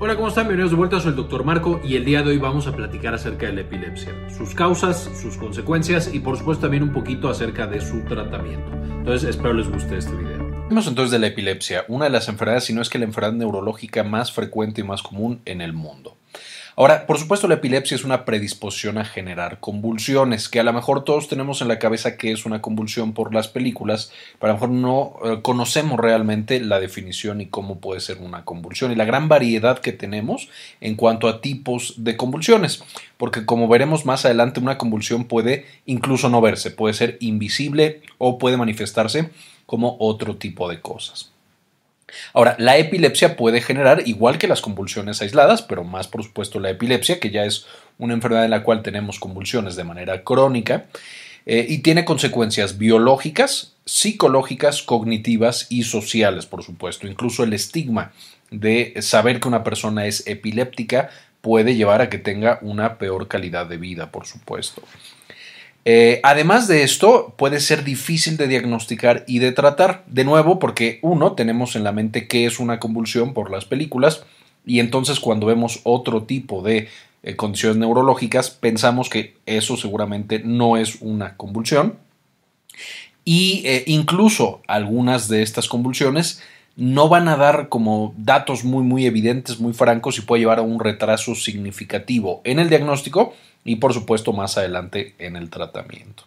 Hola, ¿cómo están? Bienvenidos de vuelta, soy el Dr. Marco y el día de hoy vamos a platicar acerca de la epilepsia, sus causas, sus consecuencias y por supuesto también un poquito acerca de su tratamiento. Entonces espero les guste este video. Hablemos entonces de la epilepsia, una de las enfermedades, si no es que la enfermedad neurológica más frecuente y más común en el mundo. Ahora, por supuesto, la epilepsia es una predisposición a generar convulsiones, que a lo mejor todos tenemos en la cabeza que es una convulsión por las películas, pero a lo mejor no eh, conocemos realmente la definición y cómo puede ser una convulsión y la gran variedad que tenemos en cuanto a tipos de convulsiones, porque como veremos más adelante, una convulsión puede incluso no verse, puede ser invisible o puede manifestarse como otro tipo de cosas. Ahora, la epilepsia puede generar, igual que las convulsiones aisladas, pero más por supuesto la epilepsia, que ya es una enfermedad en la cual tenemos convulsiones de manera crónica, eh, y tiene consecuencias biológicas, psicológicas, cognitivas y sociales, por supuesto. Incluso el estigma de saber que una persona es epiléptica puede llevar a que tenga una peor calidad de vida, por supuesto. Eh, además de esto, puede ser difícil de diagnosticar y de tratar, de nuevo, porque uno, tenemos en la mente qué es una convulsión por las películas, y entonces cuando vemos otro tipo de eh, condiciones neurológicas, pensamos que eso seguramente no es una convulsión, y eh, incluso algunas de estas convulsiones no van a dar como datos muy muy evidentes, muy francos y puede llevar a un retraso significativo en el diagnóstico y por supuesto más adelante en el tratamiento.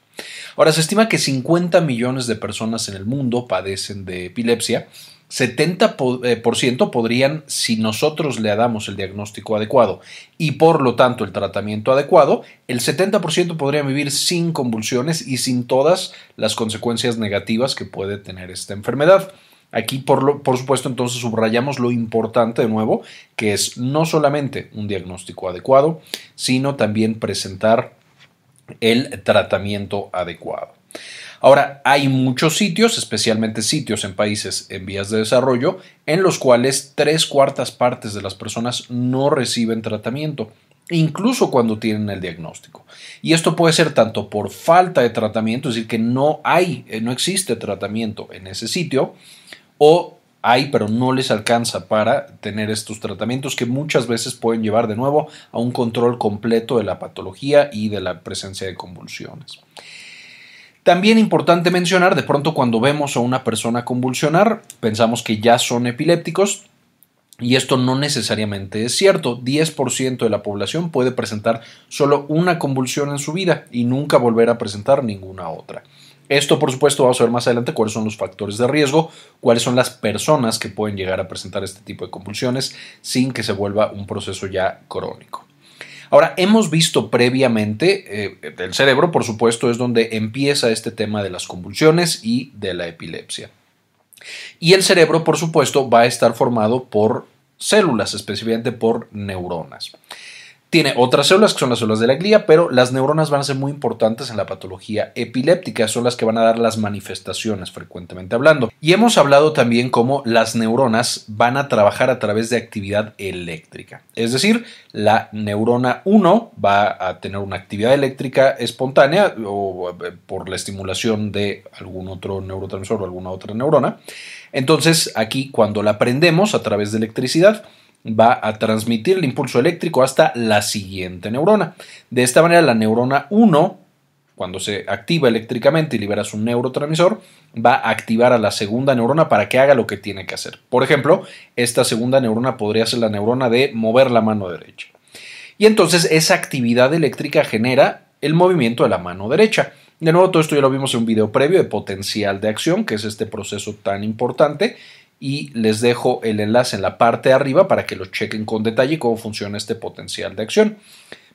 Ahora se estima que 50 millones de personas en el mundo padecen de epilepsia. 70% eh, podrían, si nosotros le damos el diagnóstico adecuado y por lo tanto el tratamiento adecuado, el 70% podrían vivir sin convulsiones y sin todas las consecuencias negativas que puede tener esta enfermedad. Aquí, por, por, supuesto, entonces subrayamos lo importante de nuevo, que es no solamente un diagnóstico adecuado, sino también presentar el tratamiento adecuado. Ahora, hay muchos sitios, especialmente sitios en países en vías de desarrollo, en los cuales tres cuartas partes de las personas no reciben tratamiento, incluso cuando tienen el diagnóstico. Y esto puede ser tanto por falta de tratamiento, es decir, que no hay, eh, no existe tratamiento en ese sitio, o hay pero no les alcanza para tener estos tratamientos que muchas veces pueden llevar de nuevo a un control completo de la patología y de la presencia de convulsiones. También importante mencionar, de pronto cuando vemos a una persona convulsionar, pensamos que ya son epilépticos, y esto no necesariamente es cierto. 10% de la población puede presentar solo una convulsión en su vida y nunca volver a presentar ninguna otra. Esto, por supuesto, vamos a ver más adelante cuáles son los factores de riesgo, cuáles son las personas que pueden llegar a presentar este tipo de convulsiones sin que se vuelva un proceso ya crónico. Ahora, hemos visto previamente, eh, el cerebro, por supuesto, es donde empieza este tema de las convulsiones y de la epilepsia. Y el cerebro, por supuesto, va a estar formado por células, específicamente por neuronas. Tiene otras células que son las células de la glía, pero las neuronas van a ser muy importantes en la patología epiléptica, son las que van a dar las manifestaciones frecuentemente hablando. Y hemos hablado también cómo las neuronas van a trabajar a través de actividad eléctrica. Es decir, la neurona 1 va a tener una actividad eléctrica espontánea o eh, por la estimulación de algún otro neurotransmisor o alguna otra neurona. Entonces, aquí cuando la prendemos a través de electricidad, va a transmitir el impulso eléctrico hasta la siguiente neurona. De esta manera, la neurona 1, cuando se activa eléctricamente y libera su neurotransmisor, va a activar a la segunda neurona para que haga lo que tiene que hacer. Por ejemplo, esta segunda neurona podría ser la neurona de mover la mano derecha. Y entonces esa actividad eléctrica genera el movimiento de la mano derecha. De nuevo, todo esto ya lo vimos en un video previo de potencial de acción, que es este proceso tan importante y les dejo el enlace en la parte de arriba para que lo chequen con detalle cómo funciona este potencial de acción.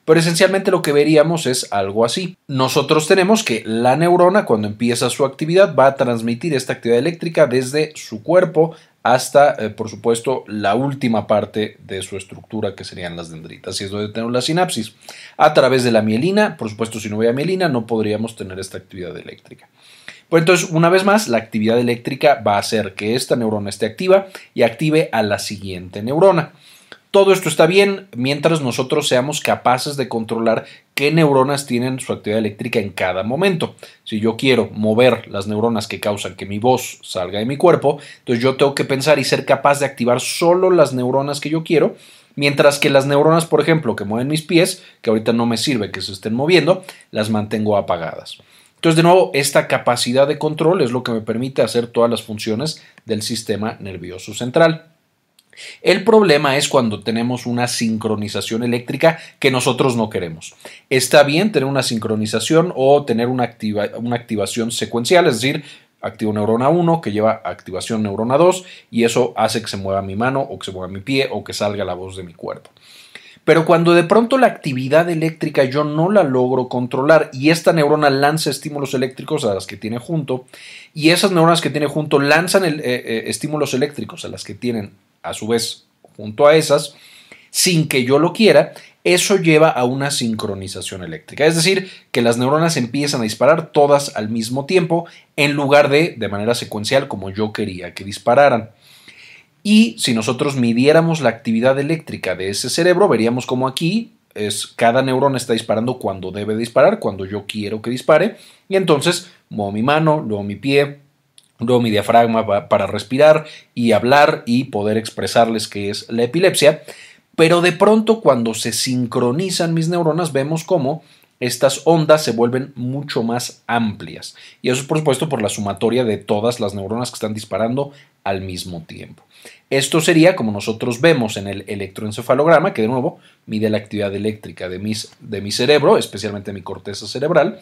Pero esencialmente lo que veríamos es algo así. Nosotros tenemos que la neurona cuando empieza su actividad va a transmitir esta actividad eléctrica desde su cuerpo hasta, eh, por supuesto, la última parte de su estructura que serían las dendritas y es donde tenemos la sinapsis. A través de la mielina, por supuesto, si no hubiera mielina no podríamos tener esta actividad eléctrica. Pues entonces, una vez más, la actividad eléctrica va a hacer que esta neurona esté activa y active a la siguiente neurona. Todo esto está bien mientras nosotros seamos capaces de controlar qué neuronas tienen su actividad eléctrica en cada momento. Si yo quiero mover las neuronas que causan que mi voz salga de mi cuerpo, entonces yo tengo que pensar y ser capaz de activar solo las neuronas que yo quiero Mientras que las neuronas, por ejemplo, que mueven mis pies, que ahorita no me sirve que se estén moviendo, las mantengo apagadas. Entonces, de nuevo, esta capacidad de control es lo que me permite hacer todas las funciones del sistema nervioso central. El problema es cuando tenemos una sincronización eléctrica que nosotros no queremos. Está bien tener una sincronización o tener una, una activación secuencial, es decir, activo neurona 1 que lleva activación neurona 2 y eso hace que se mueva mi mano o que se mueva mi pie o que salga la voz de mi cuerpo. Pero cuando de pronto la actividad eléctrica yo no la logro controlar y esta neurona lanza estímulos eléctricos a las que tiene junto y esas neuronas que tiene junto lanzan eh, eh, estímulos eléctricos a las que tienen a su vez junto a esas, sin que yo lo quiera, eso lleva a una sincronización eléctrica. Es decir, que las neuronas empiezan a disparar todas al mismo tiempo en lugar de de manera secuencial como yo quería que dispararan. Y si nosotros midiéramos la actividad eléctrica de ese cerebro, veríamos como aquí es cada neurona está disparando cuando debe disparar, cuando yo quiero que dispare, y entonces muevo mi mano, luego mi pie, luego mi diafragma para respirar y hablar y poder expresarles qué es la epilepsia. Pero de pronto cuando se sincronizan mis neuronas vemos cómo estas ondas se vuelven mucho más amplias. Y eso es por supuesto por la sumatoria de todas las neuronas que están disparando al mismo tiempo. Esto sería como nosotros vemos en el electroencefalograma, que de nuevo mide la actividad eléctrica de, de mi cerebro, especialmente mi corteza cerebral.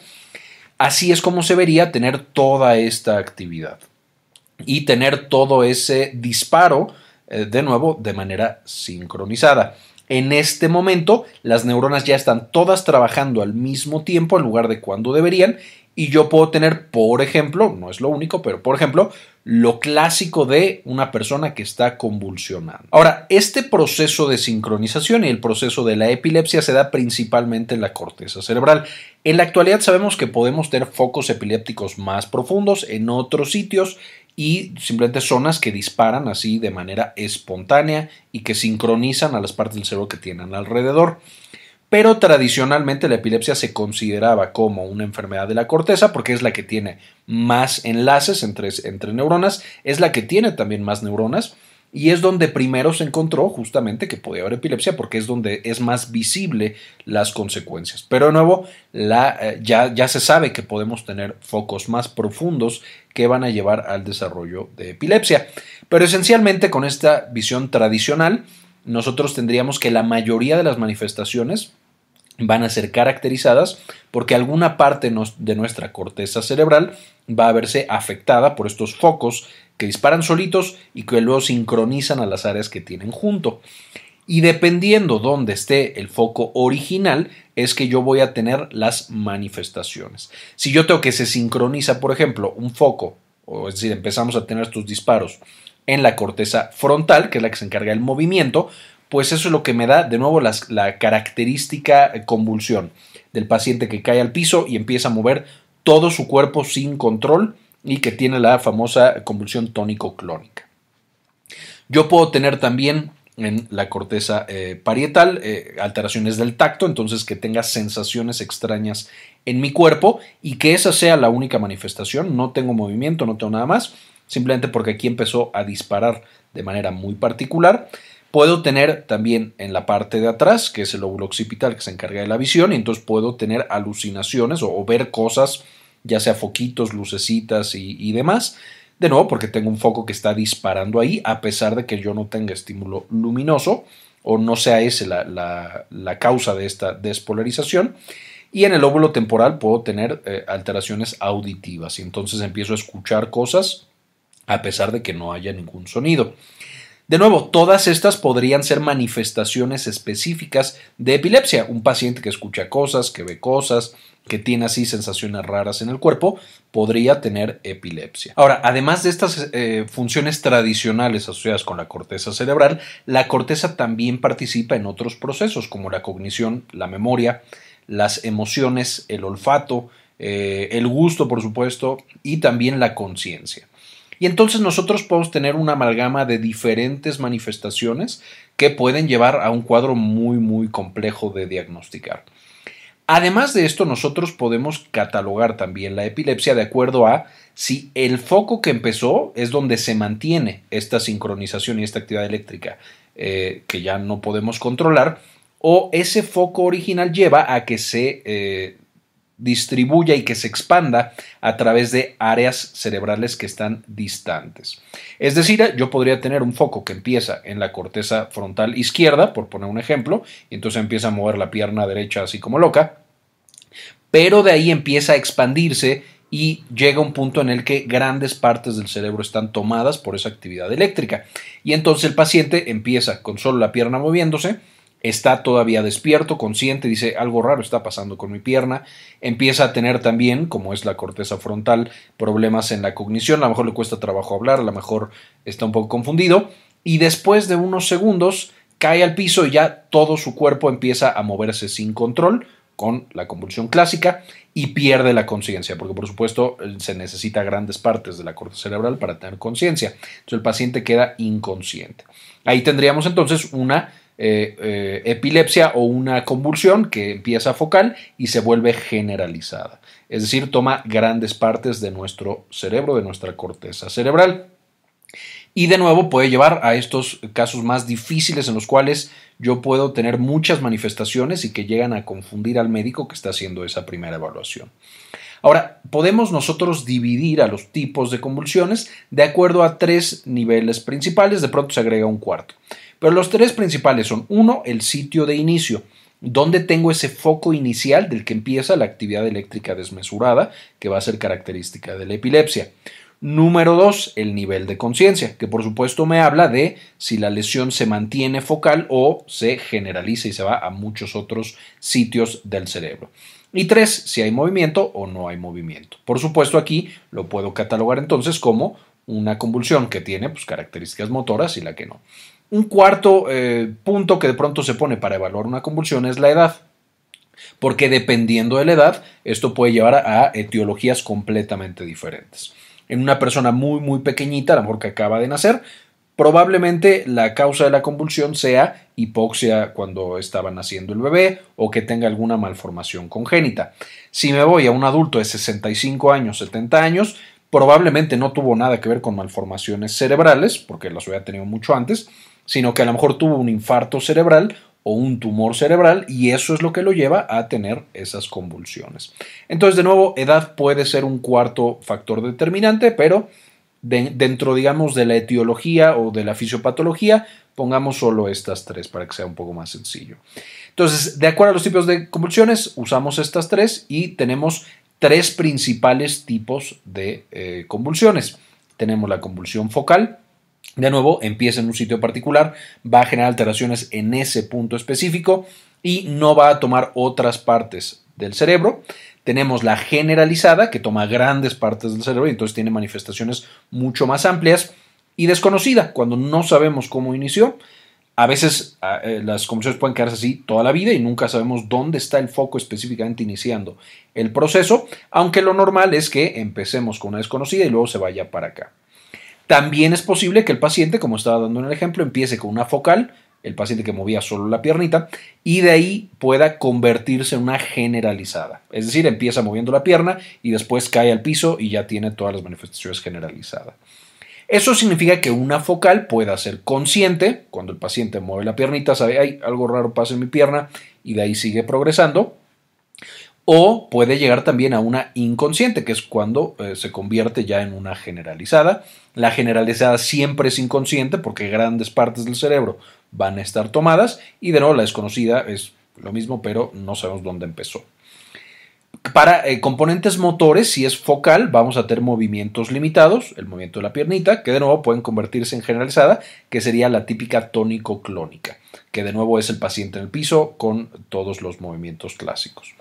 Así es como se vería tener toda esta actividad y tener todo ese disparo, eh, de nuevo, de manera sincronizada. En este momento, las neuronas ya están todas trabajando al mismo tiempo en lugar de cuando deberían y yo puedo tener, por ejemplo, no es lo único, pero por ejemplo, lo clásico de una persona que está convulsionando. Ahora, este proceso de sincronización y el proceso de la epilepsia se da principalmente en la corteza cerebral. En la actualidad sabemos que podemos tener focos epilépticos más profundos en otros sitios y simplemente zonas que disparan así de manera espontánea y que sincronizan a las partes del cerebro que tienen alrededor. Pero tradicionalmente la epilepsia se consideraba como una enfermedad de la corteza porque es la que tiene más enlaces entre, entre, neuronas, es la que tiene también más neuronas y es donde primero se encontró justamente que podía haber epilepsia porque es donde es más visible las consecuencias. Pero de nuevo, eh, ya, ya se sabe que podemos tener focos más profundos que van a llevar al desarrollo de epilepsia. Pero esencialmente con esta visión tradicional, nosotros tendríamos que la mayoría de las manifestaciones van a ser caracterizadas porque alguna parte de nuestra corteza cerebral va a verse afectada por estos focos que disparan solitos y que luego sincronizan a las áreas que tienen junto. Y dependiendo dónde esté el foco original, es que yo voy a tener las manifestaciones. Si yo tengo que se sincroniza, por ejemplo, un foco, o es decir, empezamos a tener estos disparos en la corteza frontal, que es la que se encarga del movimiento, pues eso es lo que me da de nuevo la característica convulsión del paciente que cae al piso y empieza a mover todo su cuerpo sin control y que tiene la famosa convulsión tónico-clónica. Yo puedo tener también en la corteza eh, parietal eh, alteraciones del tacto, entonces que tenga sensaciones extrañas en mi cuerpo y que esa sea la única manifestación, no tengo movimiento, no tengo nada más, simplemente porque aquí empezó a disparar de manera muy particular. Puedo tener también en la parte de atrás, que es el óvulo occipital que se encarga de la visión, y entonces puedo tener alucinaciones o, ver cosas, ya sea foquitos, lucecitas y, demás. De nuevo, porque tengo un foco que está disparando ahí, a pesar de que yo no tenga estímulo luminoso, o no sea esa la, causa de esta despolarización. Y en el óvulo temporal puedo tener eh, alteraciones auditivas, y entonces empiezo a escuchar cosas a pesar de que no haya ningún sonido. De nuevo, todas estas podrían ser manifestaciones específicas de epilepsia. Un paciente que escucha cosas, que ve cosas, que tiene así sensaciones raras en el cuerpo, podría tener epilepsia. Ahora, además de estas eh, funciones tradicionales asociadas con la corteza cerebral, la corteza también participa en otros procesos como la cognición, la memoria, las emociones, el olfato, eh, el gusto, por supuesto, y también la conciencia. Y entonces nosotros podemos tener una amalgama de diferentes manifestaciones que pueden llevar a un cuadro muy muy complejo de diagnosticar. Además de esto, nosotros podemos catalogar también la epilepsia de acuerdo a Si el foco que empezó es donde se mantiene esta sincronización y esta actividad eléctrica eh, que ya no podemos controlar, o ese foco original lleva a que se eh, distribuya y que se expanda a través de áreas cerebrales que están distantes. Es decir, yo podría tener un foco que empieza en la corteza frontal izquierda, por poner un ejemplo, y entonces empieza a mover la pierna derecha así como loca, pero de ahí empieza a expandirse y llega un punto en el que grandes partes del cerebro están tomadas por esa actividad eléctrica. Y entonces el paciente empieza con solo la pierna moviéndose, está todavía despierto, consciente, dice algo raro está pasando con mi pierna, empieza a tener también, como es la corteza frontal, problemas en la cognición, a lo mejor le cuesta trabajo hablar, a lo mejor está un poco confundido, y después de unos segundos cae al piso y ya todo su cuerpo empieza a moverse sin control, con la convulsión clásica y pierde la conciencia, porque por supuesto se necesita grandes partes de la corteza cerebral para tener conciencia. Entonces el paciente queda inconsciente. Ahí tendríamos entonces una eh, eh, epilepsia o una convulsión que empieza focal y se vuelve generalizada. Es decir, toma grandes partes de nuestro cerebro, de nuestra corteza cerebral. Y de nuevo puede llevar a estos casos más difíciles en los cuales yo puedo tener muchas manifestaciones y que llegan a confundir al médico que está haciendo esa primera evaluación. Ahora, podemos nosotros dividir a los tipos de convulsiones de acuerdo a tres niveles principales, de pronto se agrega un cuarto. Pero los tres principales son, uno, el sitio de inicio, donde tengo ese foco inicial del que empieza la actividad eléctrica desmesurada, que va a ser característica de la epilepsia. Número dos, el nivel de conciencia, que por supuesto me habla de si la lesión se mantiene focal o se generaliza y se va a muchos otros sitios del cerebro. Y tres, si hay movimiento o no hay movimiento. Por supuesto aquí lo puedo catalogar entonces como una convulsión que tiene pues, características motoras y la que no. Un cuarto eh, punto que de pronto se pone para evaluar una convulsión es la edad, porque dependiendo de la edad, esto puede llevar a etiologías completamente diferentes. En una persona muy, muy pequeñita, a lo mejor que acaba de nacer, probablemente la causa de la convulsión sea hipoxia cuando estaba naciendo el bebé o que tenga alguna malformación congénita. Si me voy a un adulto de 65 años, 70 años, probablemente no tuvo nada que ver con malformaciones cerebrales, porque las había tenido mucho antes, sino que a lo mejor tuvo un infarto cerebral o un tumor cerebral y eso es lo que lo lleva a tener esas convulsiones. Entonces, de nuevo, edad puede ser un cuarto factor determinante, pero dentro, digamos, de la etiología o de la fisiopatología, pongamos solo estas tres para que sea un poco más sencillo. Entonces, de acuerdo a los tipos de convulsiones, usamos estas tres y tenemos tres principales tipos de eh, convulsiones. Tenemos la convulsión focal, de nuevo, empieza en un sitio particular, va a generar alteraciones en ese punto específico y no va a tomar otras partes del cerebro. Tenemos la generalizada, que toma grandes partes del cerebro y entonces tiene manifestaciones mucho más amplias. Y desconocida, cuando no sabemos cómo inició. A veces eh, las convulsiones pueden quedarse así toda la vida y nunca sabemos dónde está el foco específicamente iniciando el proceso, aunque lo normal es que empecemos con una desconocida y luego se vaya para acá. También es posible que el paciente, como estaba dando en el ejemplo, empiece con una focal, el paciente que movía solo la piernita, y de ahí pueda convertirse en una generalizada. Es decir, empieza moviendo la pierna y después cae al piso y ya tiene todas las manifestaciones generalizadas. Eso significa que una focal pueda ser consciente, cuando el paciente mueve la piernita, sabe, hay algo raro pasa en mi pierna y de ahí sigue progresando, o puede llegar también a una inconsciente, que es cuando eh, se convierte ya en una generalizada. La generalizada siempre es inconsciente porque grandes partes del cerebro van a estar tomadas y de nuevo la desconocida es lo mismo, pero no sabemos dónde empezó. Para eh, componentes motores, si es focal, vamos a tener movimientos limitados, el movimiento de la piernita, que de nuevo pueden convertirse en generalizada, que sería la típica tónico-clónica, que de nuevo es el paciente en el piso con todos los movimientos clásicos.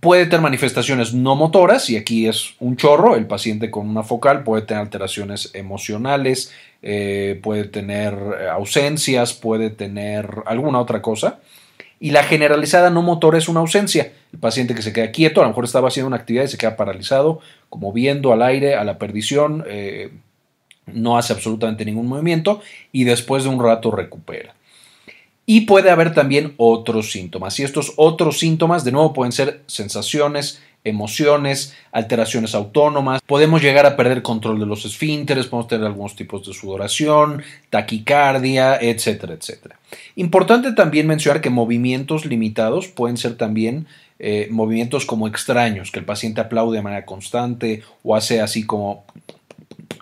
Puede tener manifestaciones no motoras, y aquí es un chorro, el paciente con una focal puede tener alteraciones emocionales, eh, puede tener eh, ausencias, puede tener alguna otra cosa. Y la generalizada no motora es una ausencia. El paciente que se queda quieto, a lo mejor estaba haciendo una actividad y se queda paralizado, como viendo al aire, a la perdición, eh, no hace absolutamente ningún movimiento y después de un rato recupera. Y puede haber también otros síntomas. Y estos otros síntomas, de nuevo, pueden ser sensaciones emociones, alteraciones autónomas, podemos llegar a perder control de los esfínteres, podemos tener algunos tipos de sudoración, taquicardia, etcétera, etcétera. Importante también mencionar que movimientos limitados pueden ser también eh, movimientos como extraños, que el paciente aplaude de manera constante o hace así como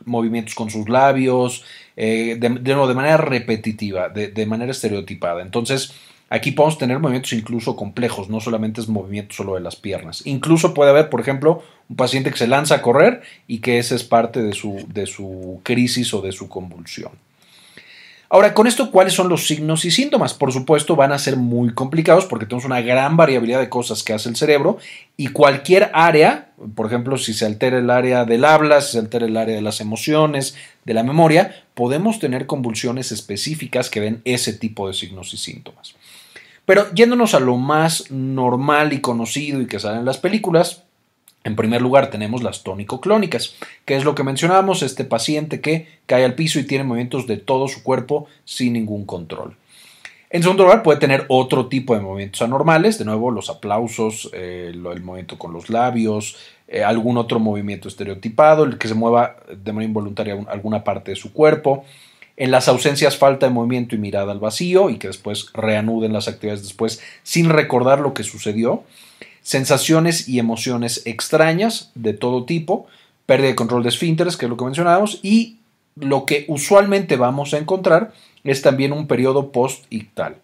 movimientos con sus labios, eh, de, de, manera repetitiva, de, de manera estereotipada. Entonces, Aquí podemos tener movimientos incluso complejos, no solamente es movimiento solo de las piernas. Incluso puede haber, por ejemplo, un paciente que se lanza a correr y que esa es parte de su, de su crisis o de su convulsión. Ahora, con esto, ¿cuáles son los signos y síntomas? Por supuesto, van a ser muy complicados porque tenemos una gran variabilidad de cosas que hace el cerebro y cualquier área, por ejemplo, si se altera el área del habla, si se altera el área de las emociones, de la memoria, podemos tener convulsiones específicas que den ese tipo de signos y síntomas. Pero yéndonos a lo más normal y conocido y que sale en las películas, en primer lugar tenemos las tónico-clónicas, que es lo que mencionábamos, este paciente que cae al piso y tiene movimientos de todo su cuerpo sin ningún control. En segundo lugar, puede tener otro tipo de movimientos anormales, de nuevo los aplausos, eh, el movimiento con los labios, eh, algún otro movimiento estereotipado, el que se mueva de manera involuntaria alguna parte de su cuerpo, en las ausencias falta de movimiento y mirada al vacío y que después reanuden las actividades después sin recordar lo que sucedió, sensaciones y emociones extrañas de todo tipo, pérdida de control de esfínteres, que es lo que mencionábamos, y lo que usualmente vamos a encontrar es también un periodo post-ictal.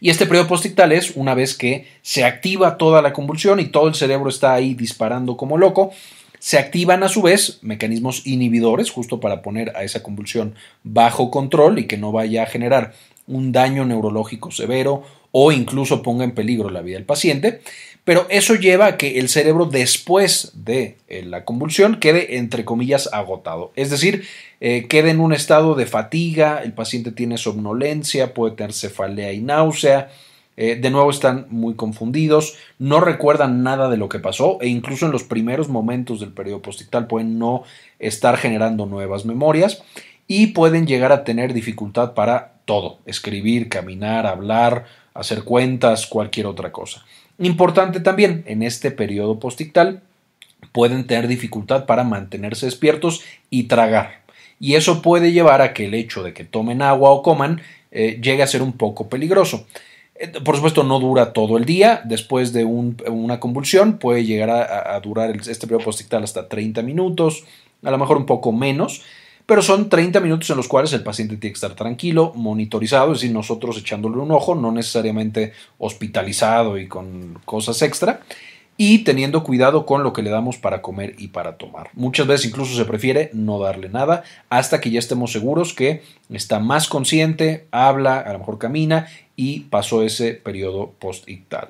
Y este periodo post-ictal es una vez que se activa toda la convulsión y todo el cerebro está ahí disparando como loco, se activan a su vez mecanismos inhibidores justo para poner a esa convulsión bajo control y que no vaya a generar un daño neurológico severo o incluso ponga en peligro la vida del paciente, pero eso lleva a que el cerebro después de eh, la convulsión quede entre comillas agotado, es decir, eh, quede en un estado de fatiga, el paciente tiene somnolencia, puede tener cefalea y náusea, eh, de nuevo están muy confundidos, no recuerdan nada de lo que pasó e incluso en los primeros momentos del periodo postictal pueden no estar generando nuevas memorias y pueden llegar a tener dificultad para todo, escribir, caminar, hablar, hacer cuentas, cualquier otra cosa. Importante también, en este periodo postictal pueden tener dificultad para mantenerse despiertos y tragar. Y eso puede llevar a que el hecho de que tomen agua o coman eh, llegue a ser un poco peligroso. Eh, por supuesto, no dura todo el día. Después de una convulsión, puede llegar a, durar este periodo postictal hasta 30 minutos, a lo mejor un poco menos, pero son 30 minutos en los cuales el paciente tiene que estar tranquilo, monitorizado, es decir, nosotros echándole un ojo, no necesariamente hospitalizado y con cosas extra y teniendo cuidado con lo que le damos para comer y para tomar. Muchas veces incluso se prefiere no darle nada hasta que ya estemos seguros que está más consciente, habla, a lo mejor camina y pasó ese periodo post-ictal.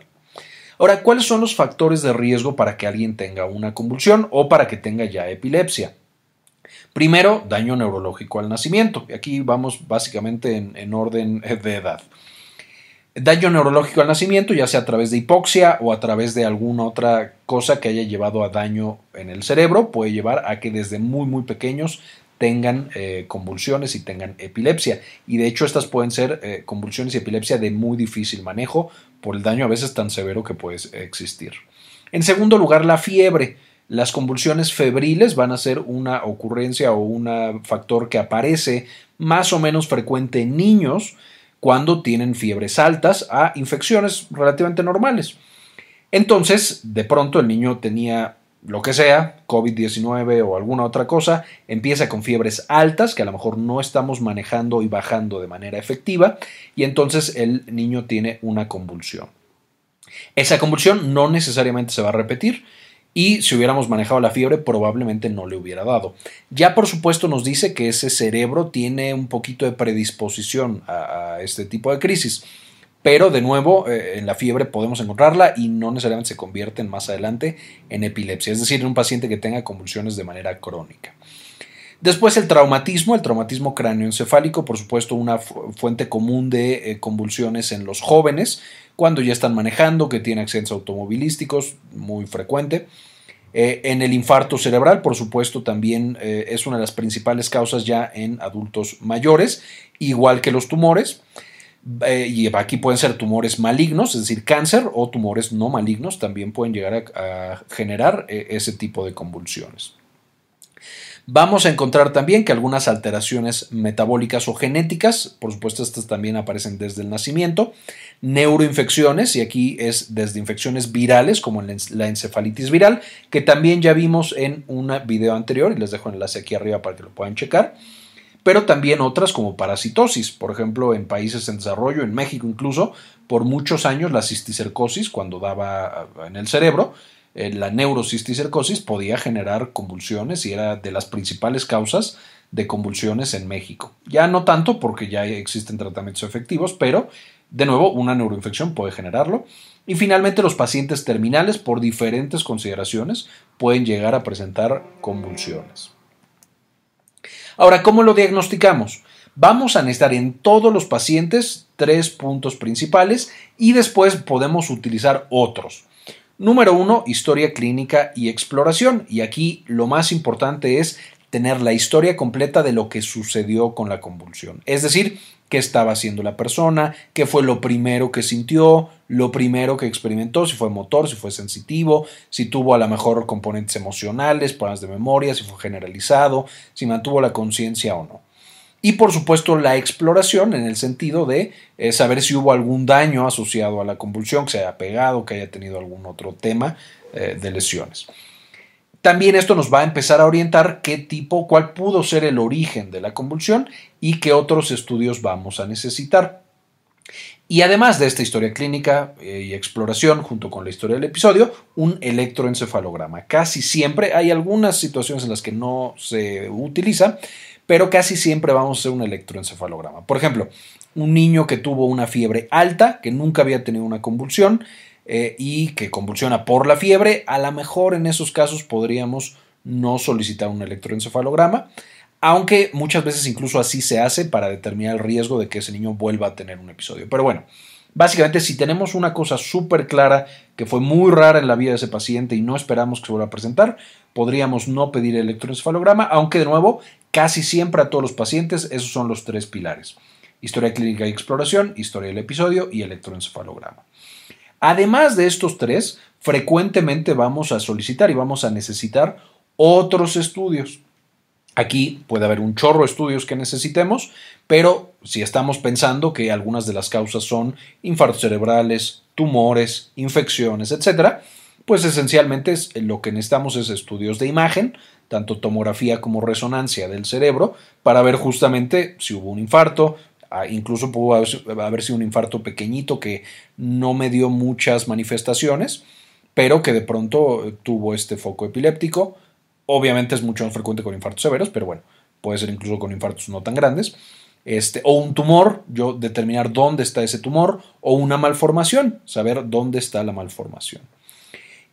Ahora, ¿cuáles son los factores de riesgo para que alguien tenga una convulsión o para que tenga ya epilepsia? Primero, daño neurológico al nacimiento. Aquí vamos básicamente en, en orden de edad. Daño neurológico al nacimiento, ya sea a través de hipoxia o a través de alguna otra cosa que haya llevado a daño en el cerebro, puede llevar a que desde muy muy pequeños tengan eh, convulsiones y tengan epilepsia. Y de hecho estas pueden ser eh, convulsiones y epilepsia de muy difícil manejo por el daño a veces tan severo que puede existir. En segundo lugar, la fiebre. Las convulsiones febriles van a ser una ocurrencia o un factor que aparece más o menos frecuente en niños, cuando tienen fiebres altas a infecciones relativamente normales. Entonces, de pronto el niño tenía lo que sea, COVID-19 o alguna otra cosa, empieza con fiebres altas que a lo mejor no estamos manejando y bajando de manera efectiva y entonces el niño tiene una convulsión. Esa convulsión no necesariamente se va a repetir, y si hubiéramos manejado la fiebre probablemente no le hubiera dado. Ya por supuesto nos dice que ese cerebro tiene un poquito de predisposición a, este tipo de crisis. Pero de nuevo, eh, en la fiebre podemos encontrarla y no necesariamente se convierte más adelante en epilepsia, es decir, en un paciente que tenga convulsiones de manera crónica. Después el traumatismo, el traumatismo cráneoencefálico, por supuesto una fuente común de eh, convulsiones en los jóvenes, cuando ya están manejando, que tienen accidentes automovilísticos, muy frecuente. Eh, en el infarto cerebral, por supuesto, también eh, es una de las principales causas ya en adultos mayores, igual que los tumores. Eh, y aquí pueden ser tumores malignos, es decir, cáncer o tumores no malignos, también pueden llegar a, generar ese tipo de convulsiones. Vamos a encontrar también que algunas alteraciones metabólicas o genéticas, por supuesto estas también aparecen desde el nacimiento, neuroinfecciones, y aquí es desde infecciones virales como la encefalitis viral, que también ya vimos en un video anterior, y les dejo el enlace aquí arriba para que lo puedan checar, pero también otras como parasitosis, por ejemplo en países en desarrollo, en México incluso, por muchos años la cisticercosis, cuando daba en el cerebro, la neurocisticercosis podía generar convulsiones y era de las principales causas de convulsiones en México. Ya no tanto porque ya existen tratamientos efectivos, pero de nuevo una neuroinfección puede generarlo. Y finalmente los pacientes terminales por diferentes consideraciones pueden llegar a presentar convulsiones. Ahora, ¿cómo lo diagnosticamos? Vamos a necesitar en todos los pacientes tres puntos principales y después podemos utilizar otros. Número uno, historia clínica y exploración. Y aquí lo más importante es tener la historia completa de lo que sucedió con la convulsión. Es decir, qué estaba haciendo la persona, qué fue lo primero que sintió, lo primero que experimentó, si fue motor, si fue sensitivo, si tuvo a lo mejor componentes emocionales, problemas de memoria, si fue generalizado, si mantuvo la conciencia o no. Y por supuesto la exploración en el sentido de eh, saber si hubo algún daño asociado a la convulsión, que se haya pegado, que haya tenido algún otro tema eh, de lesiones. También esto nos va a empezar a orientar qué tipo, cuál pudo ser el origen de la convulsión y qué otros estudios vamos a necesitar. Y además de esta historia clínica eh, y exploración, junto con la historia del episodio, un electroencefalograma. Casi siempre hay algunas situaciones en las que no se utiliza, pero casi siempre vamos a hacer un electroencefalograma. Por ejemplo, un niño que tuvo una fiebre alta, que nunca había tenido una convulsión eh, y que convulsiona por la fiebre, a lo mejor en esos casos podríamos no solicitar un electroencefalograma, aunque muchas veces incluso así se hace para determinar el riesgo de que ese niño vuelva a tener un episodio. Pero bueno, Básicamente, si tenemos una cosa súper clara que fue muy rara en la vida de ese paciente y no esperamos que se vuelva a presentar, podríamos no pedir electroencefalograma, aunque de nuevo, casi siempre a todos los pacientes esos son los tres pilares. Historia clínica y exploración, historia del episodio y electroencefalograma. Además de estos tres, frecuentemente vamos a solicitar y vamos a necesitar otros estudios. Aquí puede haber un chorro de estudios que necesitemos, pero si estamos pensando que algunas de las causas son infartos cerebrales, tumores, infecciones, etc., pues esencialmente lo que necesitamos es estudios de imagen, tanto tomografía como resonancia del cerebro, para ver justamente si hubo un infarto, ah, incluso pudo haber sido un infarto pequeñito que no me dio muchas manifestaciones, pero que de pronto tuvo este foco epiléptico, Obviamente es mucho más frecuente con infartos severos, pero bueno, puede ser incluso con infartos no tan grandes. Este, o un tumor, yo determinar dónde está ese tumor, o una malformación, saber dónde está la malformación.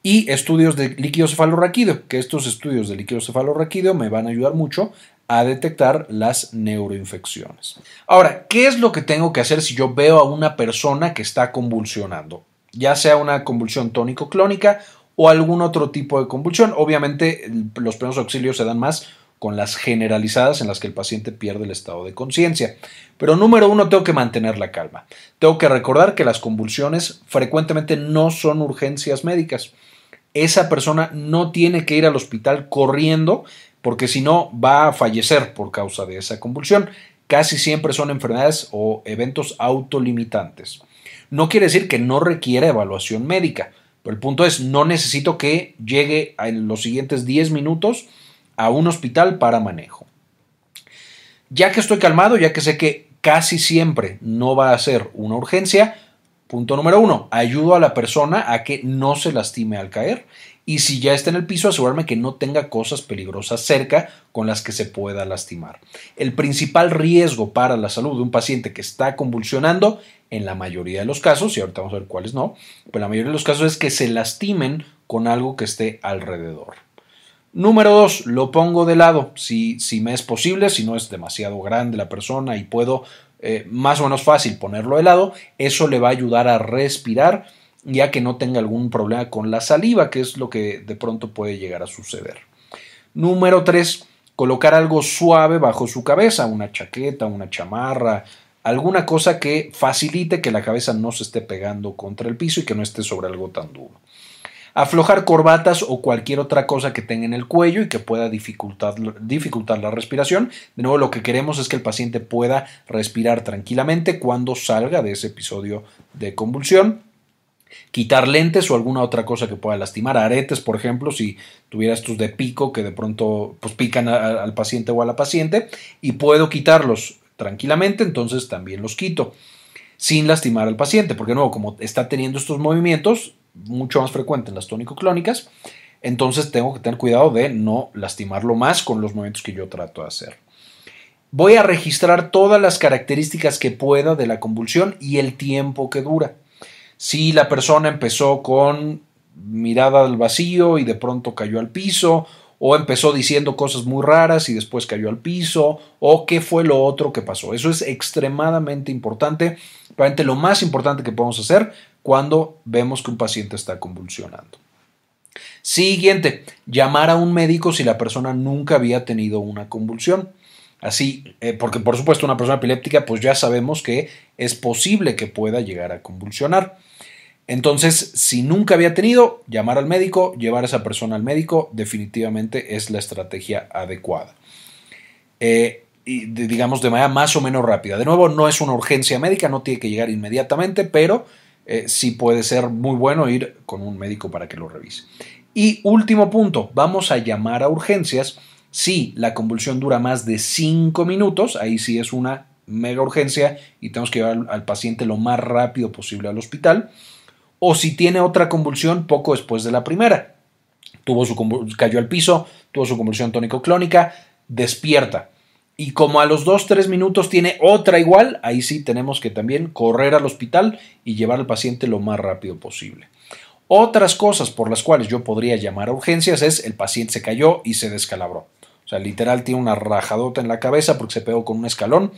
Y estudios de líquido cefalorraquídeo, que estos estudios de líquido cefalorraquídeo me van a ayudar mucho a detectar las neuroinfecciones. Ahora, ¿qué es lo que tengo que hacer si yo veo a una persona que está convulsionando? Ya sea una convulsión tónico-clónica o algún otro tipo de convulsión. Obviamente los primeros auxilios se dan más con las generalizadas en las que el paciente pierde el estado de conciencia. Pero número uno, tengo que mantener la calma. Tengo que recordar que las convulsiones frecuentemente no son urgencias médicas. Esa persona no tiene que ir al hospital corriendo porque si no va a fallecer por causa de esa convulsión. Casi siempre son enfermedades o eventos autolimitantes. No quiere decir que no requiera evaluación médica. Pero el punto es, no necesito que llegue en los siguientes 10 minutos a un hospital para manejo. Ya que estoy calmado, ya que sé que casi siempre no va a ser una urgencia, punto número uno, ayudo a la persona a que no se lastime al caer y si ya está en el piso, asegurarme que no tenga cosas peligrosas cerca con las que se pueda lastimar. El principal riesgo para la salud de un paciente que está convulsionando, en la mayoría de los casos, y ahorita vamos a ver cuáles no, pero la mayoría de los casos es que se lastimen con algo que esté alrededor. Número dos, lo pongo de lado, si, si me es posible, si no es demasiado grande la persona y puedo eh, más o menos fácil ponerlo de lado, eso le va a ayudar a respirar ya que no tenga algún problema con la saliva, que es lo que de pronto puede llegar a suceder. Número 3. Colocar algo suave bajo su cabeza, una chaqueta, una chamarra, alguna cosa que facilite que la cabeza no se esté pegando contra el piso y que no esté sobre algo tan duro. Aflojar corbatas o cualquier otra cosa que tenga en el cuello y que pueda dificultar, dificultar la respiración. De nuevo, lo que queremos es que el paciente pueda respirar tranquilamente cuando salga de ese episodio de convulsión quitar lentes o alguna otra cosa que pueda lastimar, aretes, por ejemplo, si tuviera estos de pico que de pronto pues, pican al paciente o a la paciente, y puedo quitarlos tranquilamente, entonces también los quito, sin lastimar al paciente, porque nuevo, como está teniendo estos movimientos, mucho más frecuentes en las tónico-clónicas, entonces tengo que tener cuidado de no lastimarlo más con los movimientos que yo trato de hacer. Voy a registrar todas las características que pueda de la convulsión y el tiempo que dura. Si la persona empezó con mirada al vacío y de pronto cayó al piso, o empezó diciendo cosas muy raras y después cayó al piso, o qué fue lo otro que pasó. Eso es extremadamente importante, probablemente lo más importante que podemos hacer cuando vemos que un paciente está convulsionando. Siguiente, llamar a un médico si la persona nunca había tenido una convulsión. Así, eh, porque por supuesto una persona epiléptica, pues ya sabemos que es posible que pueda llegar a convulsionar. Entonces, si nunca había tenido, llamar al médico, llevar a esa persona al médico, definitivamente es la estrategia adecuada. Eh, y digamos de manera más o menos rápida. De nuevo, no es una urgencia médica, no tiene que llegar inmediatamente, pero eh, sí puede ser muy bueno ir con un médico para que lo revise. Y último punto, vamos a llamar a urgencias si la convulsión dura más de 5 minutos, ahí sí es una mega urgencia y tenemos que llevar al paciente lo más rápido posible al hospital o si tiene otra convulsión poco después de la primera. Tuvo su cayó al piso, tuvo su convulsión tónico-clónica, despierta. Y como a los 2-3 minutos tiene otra igual, ahí sí tenemos que también correr al hospital y llevar al paciente lo más rápido posible. Otras cosas por las cuales yo podría llamar a urgencias es el paciente se cayó y se descalabró. O sea, literal tiene una rajadota en la cabeza porque se pegó con un escalón.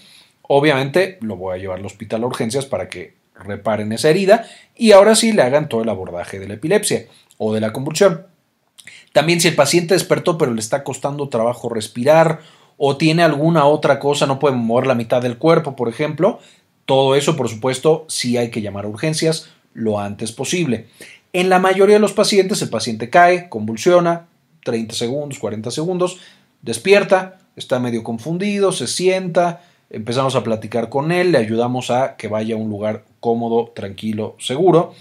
Obviamente lo voy a llevar al hospital a urgencias para que reparen esa herida y ahora sí le hagan todo el abordaje de la epilepsia o de la convulsión. También si el paciente despertó pero le está costando trabajo respirar o tiene alguna otra cosa, no puede mover la mitad del cuerpo, por ejemplo, todo eso, por supuesto, sí hay que llamar a urgencias lo antes posible. En la mayoría de los pacientes, el paciente cae, convulsiona, 30 segundos, 40 segundos, despierta, está medio confundido, se sienta, empezamos a platicar con él, le ayudamos a que vaya a un lugar cómodo, tranquilo, seguro.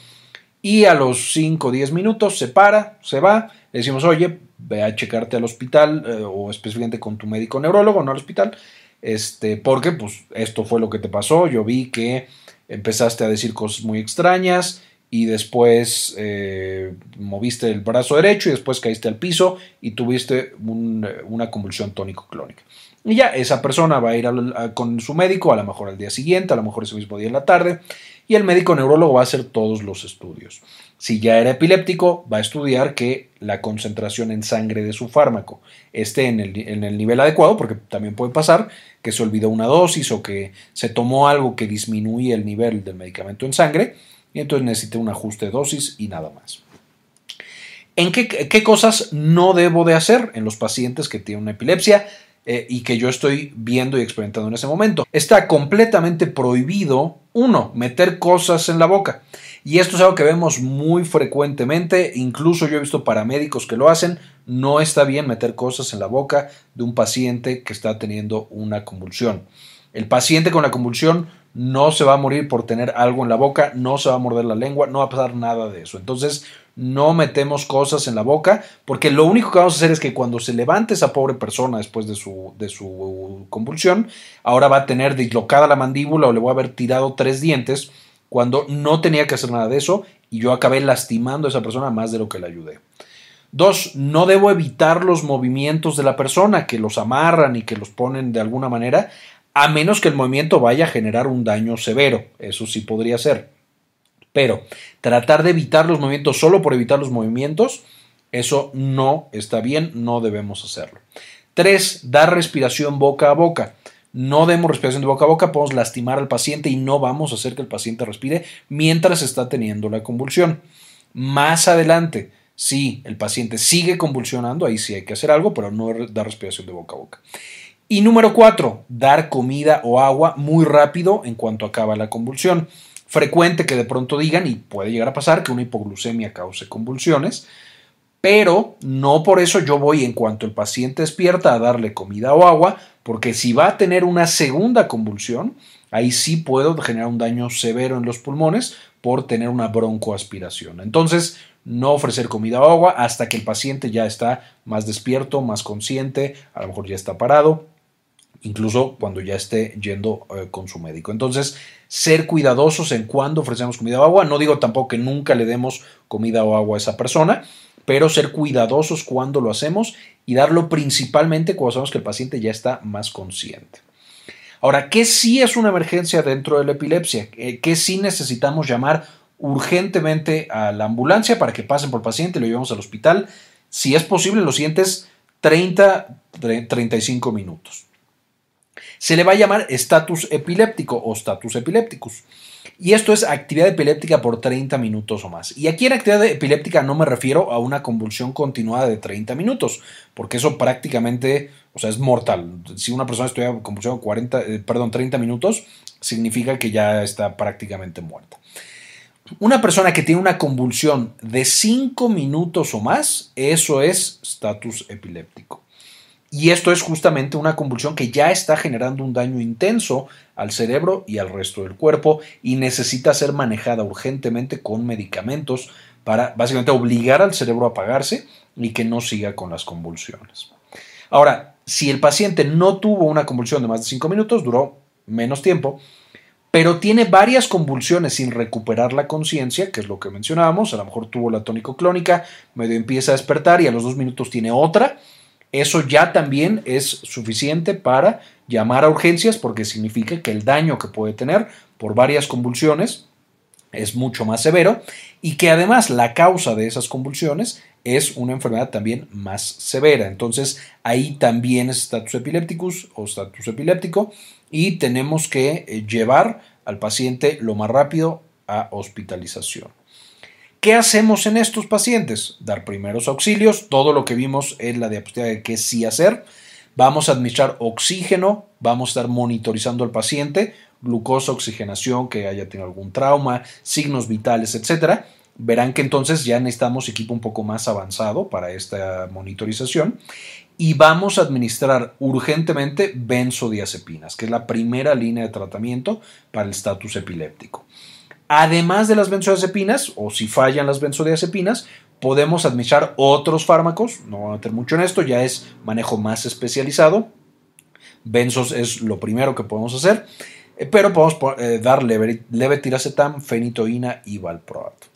Y a los 5 o 10 minutos se para, se va, le decimos, oye, ve a checarte al hospital eh, o especialmente con tu médico neurólogo, no al hospital, este, porque pues esto fue lo que te pasó, yo vi que empezaste a decir cosas muy extrañas y después eh, moviste el brazo derecho y después caíste al piso y tuviste una convulsión tónico-clónica. Y ya esa persona va a ir con su médico, a lo mejor al día siguiente, a lo mejor ese mismo día en la tarde, y el médico neurólogo va a hacer todos los estudios. Si ya era epiléptico, va a estudiar que la concentración en sangre de su fármaco esté en el, en el, nivel adecuado, porque también puede pasar que se olvidó una dosis o que se tomó algo que disminuye el nivel del medicamento en sangre, y entonces necesita un ajuste de dosis y nada más. ¿En qué, qué cosas no debo de hacer en los pacientes que tienen una epilepsia? Eh, y que yo estoy viendo y experimentando en ese momento. Está completamente prohibido, uno, meter cosas en la boca. Y esto es algo que vemos muy frecuentemente, incluso yo he visto paramédicos que lo hacen. No está bien meter cosas en la boca de un paciente que está teniendo una convulsión. El paciente con la convulsión no se va a morir por tener algo en la boca, no se va a morder la lengua, no va a pasar nada de eso. Entonces, no metemos cosas en la boca, porque lo único que vamos a hacer es que cuando se levante esa pobre persona después de su, de su convulsión, ahora va a tener dislocada la mandíbula o le voy a haber tirado tres dientes, cuando no tenía que hacer nada de eso y yo acabé lastimando a esa persona más de lo que le ayudé. Dos, no debo evitar los movimientos de la persona que los amarran y que los ponen de alguna manera, a menos que el movimiento vaya a generar un daño severo. Eso sí podría ser. Pero tratar de evitar los movimientos solo por evitar los movimientos, eso no está bien, no debemos hacerlo. Tres, dar respiración boca a boca. No demos respiración de boca a boca, podemos lastimar al paciente y no vamos a hacer que el paciente respire mientras está teniendo la convulsión. Más adelante, si el paciente sigue convulsionando, ahí sí hay que hacer algo, pero no dar respiración de boca a boca. Y número cuatro, dar comida o agua muy rápido en cuanto acaba la convulsión. Frecuente que de pronto digan, y puede llegar a pasar, que una hipoglucemia cause convulsiones, pero no por eso yo voy en cuanto el paciente despierta a darle comida o agua, porque si va a tener una segunda convulsión, ahí sí puedo generar un daño severo en los pulmones por tener una broncoaspiración. Entonces, no ofrecer comida o agua hasta que el paciente ya está más despierto, más consciente, a lo mejor ya está parado, incluso cuando ya esté yendo eh, con su médico. Entonces, ser cuidadosos en cuándo ofrecemos comida o agua. No digo tampoco que nunca le demos comida o agua a esa persona, pero ser cuidadosos cuando lo hacemos y darlo principalmente cuando sabemos que el paciente ya está más consciente. Ahora, ¿qué sí es una emergencia dentro de la epilepsia? Eh, ¿Qué sí necesitamos llamar urgentemente a la ambulancia para que pasen por el paciente y lo llevemos al hospital? Si es posible, los siguientes 30, 35 minutos. Se le va a llamar estatus epiléptico o status epilépticos. Y esto es actividad epiléptica por 30 minutos o más. Y aquí en actividad epiléptica no me refiero a una convulsión continuada de 30 minutos, porque eso prácticamente, o sea, es mortal. Si una persona estudia convulsión 40, eh, perdón, 30 minutos, significa que ya está prácticamente muerta. Una persona que tiene una convulsión de 5 minutos o más, eso es status epiléptico. Y esto es justamente una convulsión que ya está generando un daño intenso al cerebro y al resto del cuerpo y necesita ser manejada urgentemente con medicamentos para básicamente obligar al cerebro a apagarse y que no siga con las convulsiones. Ahora, si el paciente no tuvo una convulsión de más de 5 minutos, duró menos tiempo, pero tiene varias convulsiones sin recuperar la conciencia, que es lo que mencionábamos, a lo mejor tuvo la tónico-clónica, medio empieza a despertar y a los dos minutos tiene otra, eso ya también es suficiente para llamar a urgencias porque significa que el daño que puede tener por varias convulsiones es mucho más severo y que además la causa de esas convulsiones es una enfermedad también más severa. Entonces ahí también es status epilépticus o status epiléptico y tenemos que eh, llevar al paciente lo más rápido a hospitalización. ¿Qué hacemos en estos pacientes? Dar primeros auxilios, todo lo que vimos en la diapositiva de qué sí hacer. Vamos a administrar oxígeno, vamos a estar monitorizando al paciente, glucosa, oxigenación, que haya tenido algún trauma, signos vitales, etc. Verán que entonces ya necesitamos equipo un poco más avanzado para esta monitorización y vamos a administrar urgentemente benzodiazepinas, que es la primera línea de tratamiento para el estatus epiléptico. Además de las benzodiazepinas, o si fallan las benzodiazepinas, podemos administrar otros fármacos. No voy a meter mucho en esto, ya es manejo más especializado. Benzos es lo primero que podemos hacer, eh, pero podemos eh, dar levetiracetam, fenitoína y valproato.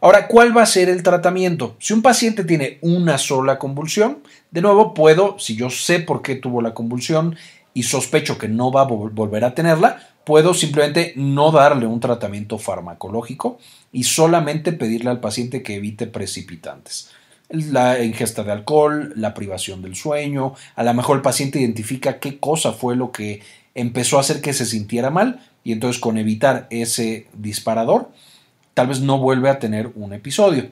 Ahora, ¿cuál va a ser el tratamiento? Si un paciente tiene una sola convulsión, de nuevo puedo, si yo sé por qué tuvo la convulsión y sospecho que no va a volver a tenerla, puedo simplemente no darle un tratamiento farmacológico y solamente pedirle al paciente que evite precipitantes. La ingesta de alcohol, la privación del sueño, a lo mejor el paciente identifica qué cosa fue lo que empezó a hacer que se sintiera mal y entonces con evitar ese disparador, tal vez no vuelve a tener un episodio.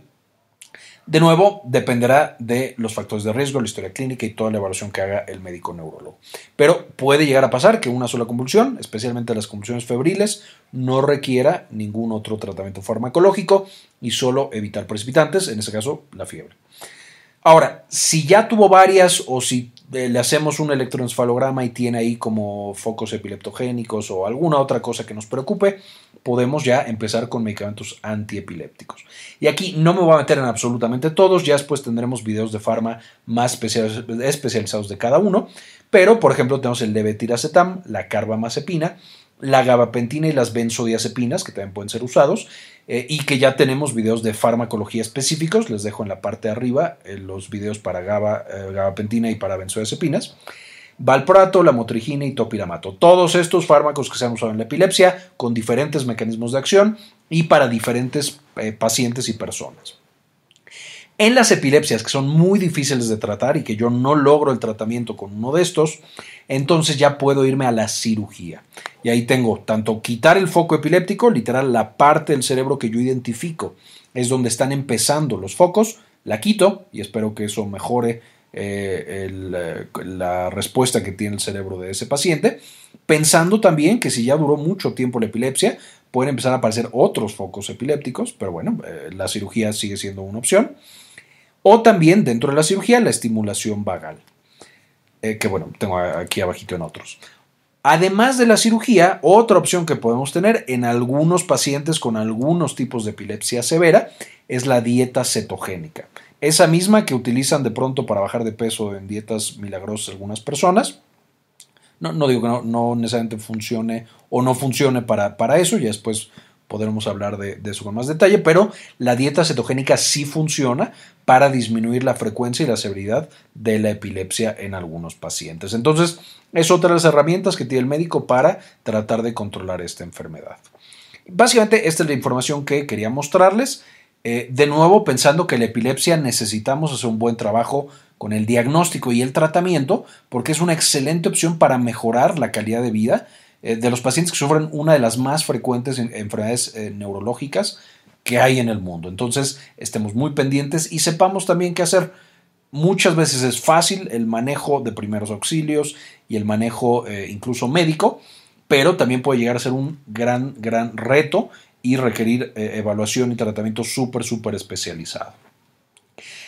De nuevo, dependerá de los factores de riesgo, la historia clínica y toda la evaluación que haga el médico neurólogo. Pero puede llegar a pasar que una sola convulsión, especialmente las convulsiones febriles, no requiera ningún otro tratamiento farmacológico y solo evitar precipitantes, en este caso la fiebre. Ahora, si ya tuvo varias o si le hacemos un electroencefalograma y tiene ahí como focos epileptogénicos o alguna otra cosa que nos preocupe, podemos ya empezar con medicamentos antiepilépticos. Y aquí no me voy a meter en absolutamente todos, ya después tendremos videos de farma más especializados de cada uno, pero por ejemplo tenemos el levetiracetam, la carbamazepina, la gabapentina y las benzodiazepinas, que también pueden ser usados, eh, y que ya tenemos videos de farmacología específicos, les dejo en la parte de arriba eh, los videos para eh, gabapentina y para benzodiazepinas. Valproato, la motrigina y topiramato. Todos estos fármacos que se han usado en la epilepsia con diferentes mecanismos de acción y para diferentes pacientes y personas. En las epilepsias que son muy difíciles de tratar y que yo no logro el tratamiento con uno de estos, entonces ya puedo irme a la cirugía. Y ahí tengo tanto quitar el foco epiléptico, literal la parte del cerebro que yo identifico, es donde están empezando los focos, la quito y espero que eso mejore eh, la respuesta que tiene el cerebro de ese paciente, pensando también que si ya duró mucho tiempo la epilepsia, pueden empezar a aparecer otros focos epilépticos, pero bueno, eh, la cirugía sigue siendo una opción. O también dentro de la cirugía la estimulación vagal, eh, que bueno, tengo aquí abajito en otros. Además de la cirugía, otra opción que podemos tener en algunos pacientes con algunos tipos de epilepsia severa es la dieta cetogénica. Esa misma que utilizan de pronto para bajar de peso en dietas milagrosas algunas personas. No, no digo que no, necesariamente funcione o no funcione para, para eso, ya después podremos hablar de, eso con más detalle, pero la dieta cetogénica sí funciona para disminuir la frecuencia y la severidad de la epilepsia en algunos pacientes. Entonces, es otra de las herramientas que tiene el médico para tratar de controlar esta enfermedad. Básicamente, esta es la información que quería mostrarles. Eh, de nuevo, pensando que la epilepsia necesitamos hacer un buen trabajo con el diagnóstico y el tratamiento, porque es una excelente opción para mejorar la calidad de vida eh, de los pacientes que sufren una de las más frecuentes enfermedades eh, neurológicas que hay en el mundo. Entonces, estemos muy pendientes y sepamos también qué hacer. Muchas veces es fácil el manejo de primeros auxilios y el manejo eh, incluso médico, pero también puede llegar a ser un gran, gran reto y requerir evaluación y tratamiento súper, súper especializado.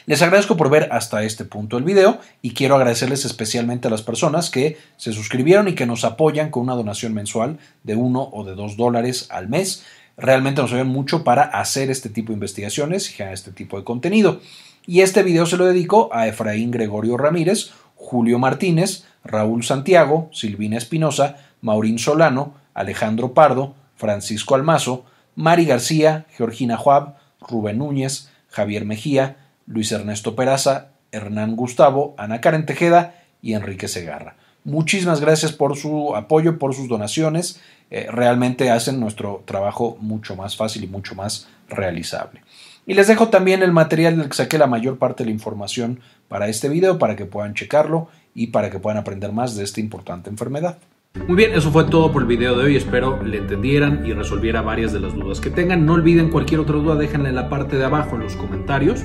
Les agradezco por ver hasta este punto el video y quiero agradecerles especialmente a las personas que se suscribieron y que nos apoyan con una donación mensual de uno o de dos dólares al mes. Realmente nos ayudan mucho para hacer este tipo de investigaciones y generar este tipo de contenido. Y este video se lo dedico a Efraín Gregorio Ramírez, Julio Martínez, Raúl Santiago, Silvina Espinosa, Maurín Solano, Alejandro Pardo, Francisco Almazo, Mari García, Georgina Juab, Rubén Núñez, Javier Mejía, Luis Ernesto Peraza, Hernán Gustavo, Ana Karen Tejeda y Enrique Segarra. Muchísimas gracias por su apoyo, por sus donaciones. Eh, realmente hacen nuestro trabajo mucho más fácil y mucho más realizable. Y les dejo también el material del que saqué la mayor parte de la información para este video para que puedan checarlo y para que puedan aprender más de esta importante enfermedad. Muy bien, eso fue todo por el video de hoy. Espero le entendieran y resolviera varias de las dudas que tengan. No olviden cualquier otra duda, déjenla en la parte de abajo en los comentarios.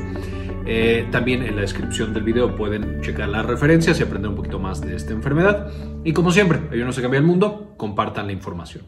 Eh, también en la descripción del video pueden checar las referencias y aprender un poquito más de esta enfermedad. Y como siempre, ayúdenos a cambiar el mundo, compartan la información.